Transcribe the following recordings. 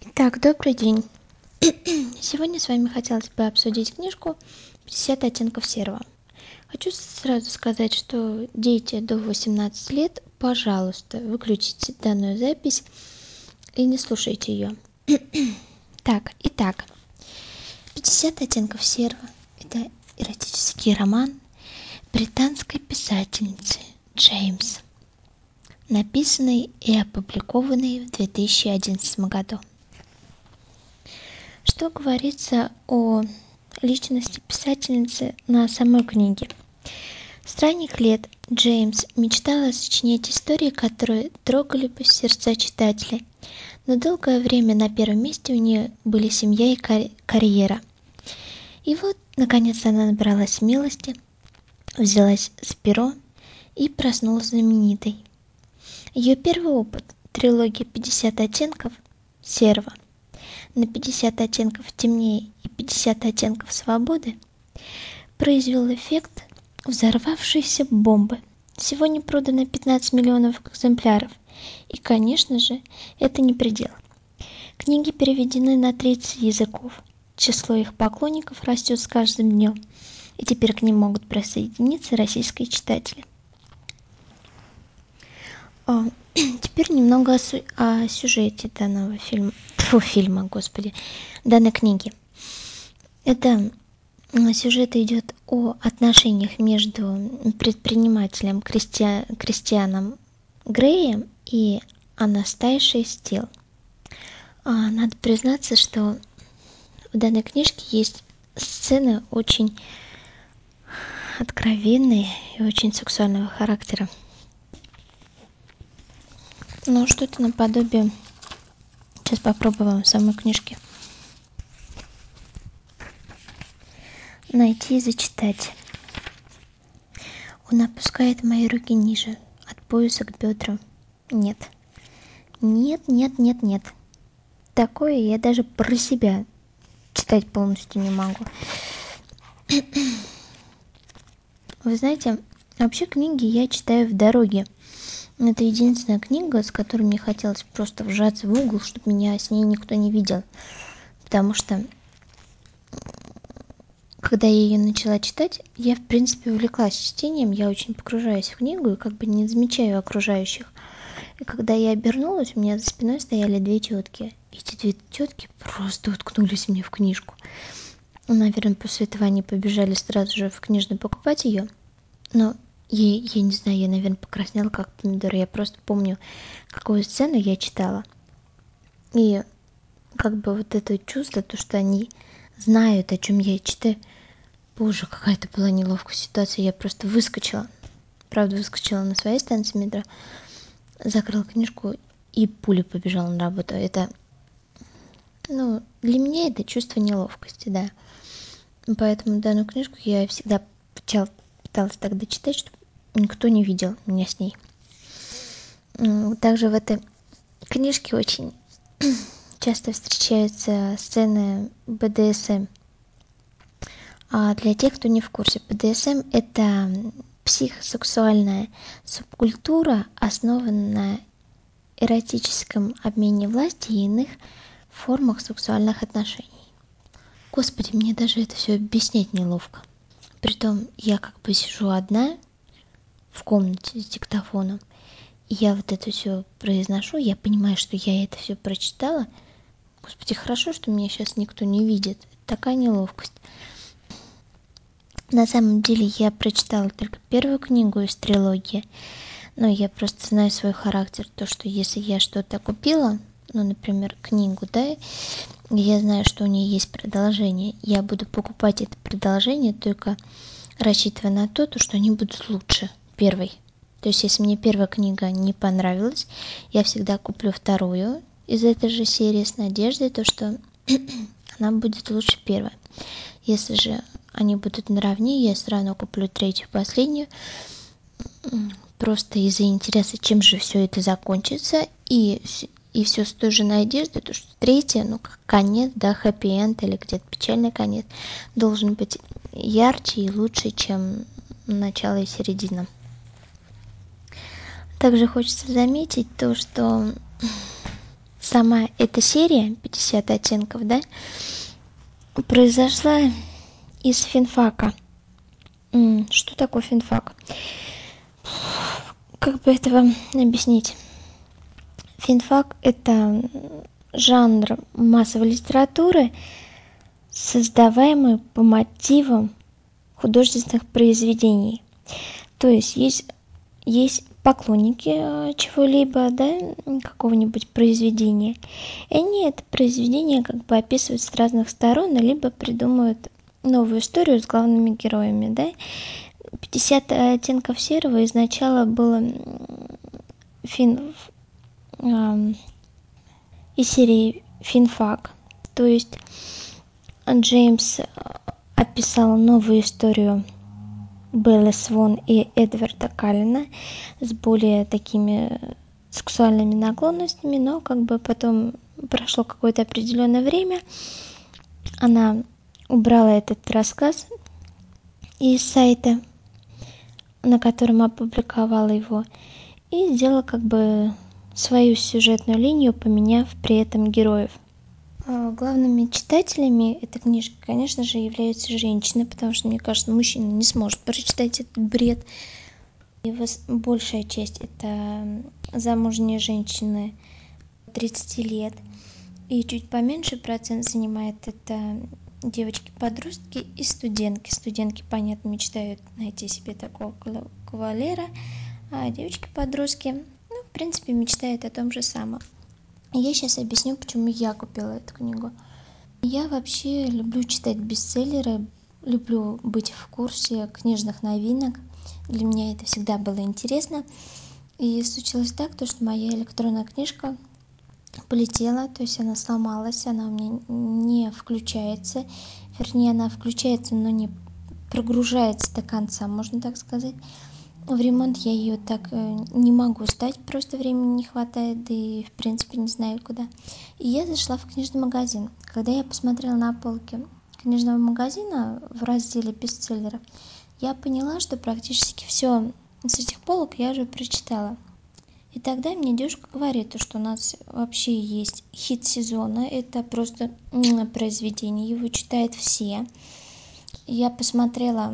Так, добрый день. Сегодня с вами хотелось бы обсудить книжку «50 оттенков серого». Хочу сразу сказать, что дети до 18 лет, пожалуйста, выключите данную запись и не слушайте ее. так, итак, «50 оттенков серого» – это эротический роман британской писательницы Джеймс, написанный и опубликованный в 2011 году. Что говорится о личности писательницы на самой книге? С ранних лет Джеймс мечтала сочинять истории, которые трогали бы сердца читателей, но долгое время на первом месте у нее были семья и карьера. И вот, наконец, она набралась смелости, взялась с перо и проснулась знаменитой. Ее первый опыт – трилогия «50 оттенков» серого – на 50 оттенков темнее и 50 оттенков свободы произвел эффект взорвавшейся бомбы. Сегодня продано 15 миллионов экземпляров. И, конечно же, это не предел. Книги переведены на 30 языков. Число их поклонников растет с каждым днем. И теперь к ним могут присоединиться российские читатели. А, теперь немного о сюжете данного фильма. Фу, фильма, господи, данной книги. Это сюжет идет о отношениях между предпринимателем Кристи... Кристианом Греем и Анастайшей Стил. А, надо признаться, что в данной книжке есть сцены очень откровенные и очень сексуального характера. Ну, что-то наподобие Сейчас попробуем самой книжке. Найти и зачитать. Он опускает мои руки ниже, от пояса к бедрам. Нет. Нет, нет, нет, нет. Такое я даже про себя читать полностью не могу. Вы знаете, вообще книги я читаю в дороге. Это единственная книга, с которой мне хотелось просто вжаться в угол, чтобы меня с ней никто не видел. Потому что когда я ее начала читать, я, в принципе, увлеклась чтением, я очень погружаюсь в книгу и как бы не замечаю окружающих. И когда я обернулась, у меня за спиной стояли две тетки. Эти две тетки просто уткнулись мне в книжку. Наверное, после этого они побежали сразу же в книжный покупать ее. Но я, я не знаю, я, наверное, покраснела как помидор. Я просто помню, какую сцену я читала. И как бы вот это чувство, то, что они знают, о чем я читаю. Боже, какая-то была неловкая ситуация. Я просто выскочила. Правда, выскочила на своей станции метро, закрыла книжку и пуля побежала на работу. Это, ну, для меня это чувство неловкости, да. Поэтому данную книжку я всегда пыталась тогда читать, чтобы никто не видел меня с ней. Также в этой книжке очень часто встречаются сцены БДСМ. А для тех, кто не в курсе, БДСМ – это психосексуальная субкультура, основанная на эротическом обмене власти и иных формах сексуальных отношений. Господи, мне даже это все объяснять неловко. Притом я как бы сижу одна, в комнате с диктофоном. И я вот это все произношу, я понимаю, что я это все прочитала. Господи, хорошо, что меня сейчас никто не видит. Такая неловкость. На самом деле я прочитала только первую книгу из трилогии, но я просто знаю свой характер, то, что если я что-то купила, ну, например, книгу, да, я знаю, что у нее есть продолжение, я буду покупать это продолжение только рассчитывая на то, что они будут лучше первой. То есть, если мне первая книга не понравилась, я всегда куплю вторую из этой же серии с надеждой, то, что она будет лучше первой. Если же они будут наравне, я все равно куплю третью, последнюю, просто из-за интереса, чем же все это закончится, и, и все с той же надеждой, то, что третья, ну, как конец, да, хэппи-энд или где-то печальный конец, должен быть ярче и лучше, чем начало и середина. Также хочется заметить то, что сама эта серия 50 оттенков, да, произошла из финфака. Что такое финфак? Как бы это вам объяснить? Финфак – это жанр массовой литературы, создаваемый по мотивам художественных произведений. То есть есть, есть поклонники э, чего-либо, да, какого-нибудь произведения. И они это произведение как бы описывают с разных сторон, либо придумывают новую историю с главными героями, да. 50 оттенков серого изначально было фин из серии финфак. То есть Джеймс описал новую историю Беллы Свон и Эдварда Каллина с более такими сексуальными наклонностями, но как бы потом прошло какое-то определенное время, она убрала этот рассказ из сайта, на котором опубликовала его, и сделала как бы свою сюжетную линию, поменяв при этом героев. А, главными читателями этой книжки, конечно же, являются женщины, потому что, мне кажется, мужчина не сможет прочитать этот бред. И большая часть это замужние женщины 30 лет. И чуть поменьше процент занимает это девочки-подростки и студентки. Студентки, понятно, мечтают найти себе такого кавалера, а девочки-подростки, ну, в принципе, мечтают о том же самом. Я сейчас объясню, почему я купила эту книгу. Я вообще люблю читать бестселлеры, люблю быть в курсе книжных новинок. Для меня это всегда было интересно. И случилось так, то, что моя электронная книжка полетела, то есть она сломалась, она у меня не включается. Вернее, она включается, но не прогружается до конца, можно так сказать в ремонт я ее так э, не могу сдать, просто времени не хватает, да и в принципе не знаю куда. И я зашла в книжный магазин. Когда я посмотрела на полке книжного магазина в разделе бестселлеров, я поняла, что практически все с этих полок я уже прочитала. И тогда мне девушка говорит, что у нас вообще есть хит сезона, это просто произведение, его читают все. Я посмотрела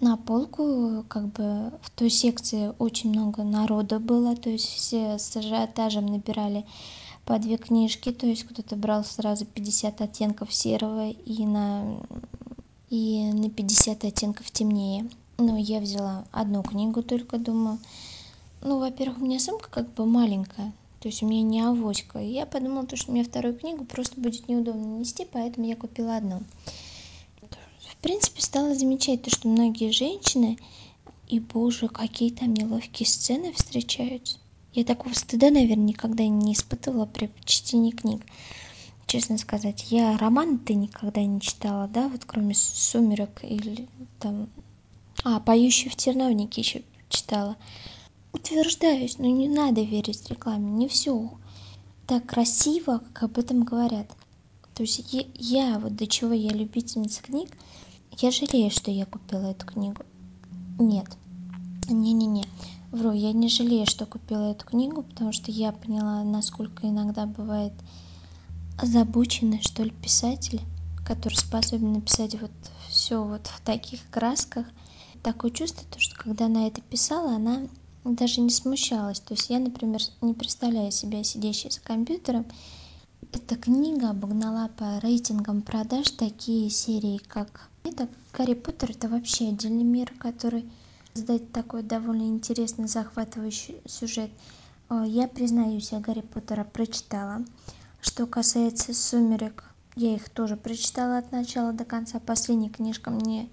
на полку как бы в той секции очень много народа было, то есть все с ажиотажем набирали по две книжки, то есть кто-то брал сразу 50 оттенков серого и на и на 50 оттенков темнее. Но я взяла одну книгу только, думаю. Ну, во-первых, у меня сумка как бы маленькая, то есть у меня не авоська. Я подумала, то, что мне вторую книгу просто будет неудобно нести, поэтому я купила одну в принципе стала замечать то что многие женщины и боже какие там неловкие сцены встречаются. Я такого стыда наверное никогда не испытывала при чтении книг. Честно сказать я роман ты никогда не читала да вот кроме сумерек или там а поющий в терновнике еще читала. Утверждаюсь но не надо верить рекламе не все так красиво как об этом говорят. То есть я вот до чего я любительница книг я жалею что я купила эту книгу. Нет. Не не не вру я не жалею что купила эту книгу потому что я поняла насколько иногда бывает озабоченный что ли писатель который способен написать вот все вот в таких красках. Такое чувство то что когда она это писала она даже не смущалась. То есть я например не представляю себя сидящей за компьютером. Эта книга обогнала по рейтингам продаж такие серии как это гарри поттер это вообще отдельный мир который создать такой довольно интересный захватывающий сюжет. Э, я признаюсь я гарри поттера прочитала. Что касается сумерек я их тоже прочитала от начала до конца. Последняя книжка мне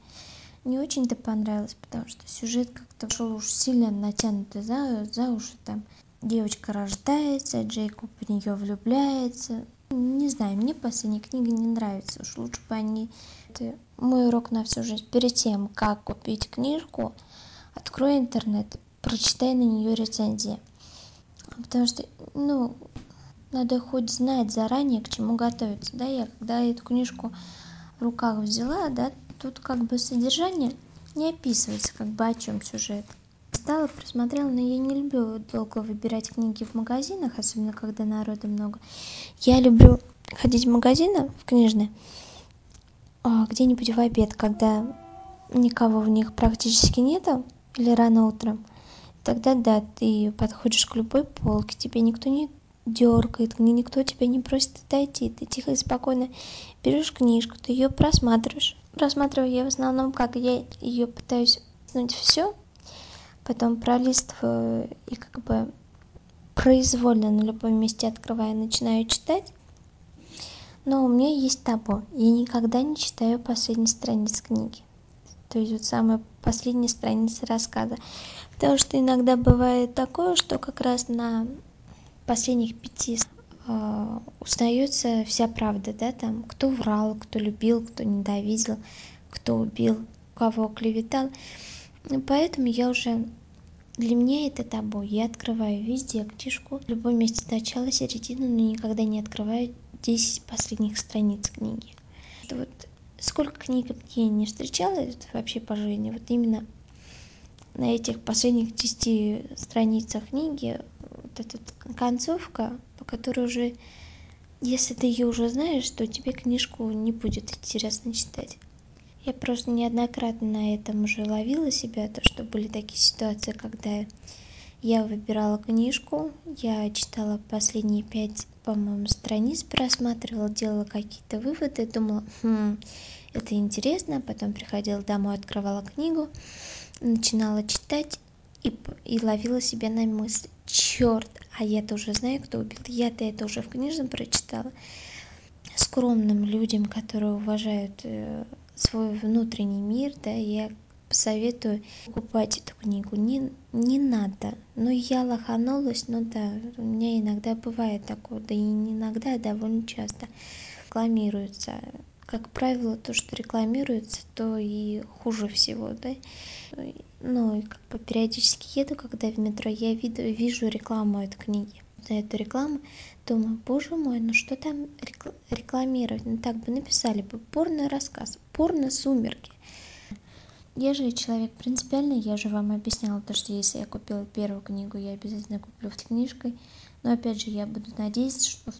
не очень-то понравилась потому что сюжет как-то шел уж сильно натянутый за, за уши там. Девочка рождается джейкоб в нее влюбляется. Не знаю мне последняя книга не нравится уж лучше бы они это мой урок на всю жизнь. Перед тем как купить книжку открой интернет прочитай на нее рецензии. Потому что ну надо хоть знать заранее к чему готовиться да? Я когда эту книжку в руках взяла да тут как бы содержание не описывается как бы о чем сюжет. Пролистала, просмотрела, но я не люблю долго выбирать книги в магазинах, особенно когда народа много. Я люблю ходить в магазины, в книжные, где-нибудь в обед, когда никого в них практически нету, или рано утром, тогда да, ты подходишь к любой полке, тебе никто не дергает, никто тебя не просит отойти, ты тихо и спокойно берешь книжку, ты ее просматриваешь. Просматриваю я в основном, как я ее пытаюсь снуть все, потом пролистываю и как бы произвольно на любом месте открываю, начинаю читать. Но у меня есть табу. Я никогда не читаю последней страниц книги. То есть вот самая последняя страница рассказа. Потому что иногда бывает такое, что как раз на последних пяти э, узнается вся правда, да, там, кто врал, кто любил, кто ненавидел, кто убил, кого клеветал. Поэтому я уже для меня это табу. Я открываю везде книжку, в любом месте начала, середину, но никогда не открываю 10 последних страниц книги. Это вот сколько книг я не встречала вообще по жизни, вот именно на этих последних 10 страницах книги вот эта концовка, по которой уже, если ты ее уже знаешь, то тебе книжку не будет интересно читать. Я просто неоднократно на этом уже ловила себя, то что были такие ситуации, когда я выбирала книжку, я читала последние пять, по-моему, страниц, просматривала, делала какие-то выводы, думала, хм, это интересно, потом приходила домой, открывала книгу, начинала читать и, и ловила себя на мысли, черт, а я-то уже знаю, кто убил, я-то это уже в книжном прочитала. Скромным людям, которые уважают э, свой внутренний мир, да, я посоветую покупать эту книгу. Не, не надо. Ну, я лоханулась, ну да, у меня иногда бывает такое, да и не иногда, а довольно часто рекламируется. Как правило, то, что рекламируется, то и хуже всего, да. Ну, и как бы периодически еду, когда в метро, я виду, вижу рекламу этой книги. На эту рекламу думаю, боже мой, ну что там рекламировать? Ну так бы написали бы порно рассказ, же человек принципиальный, я же вам объясняла то, что если я купила первую книгу, я обязательно куплю в книжкой. Но опять же, я буду надеяться, что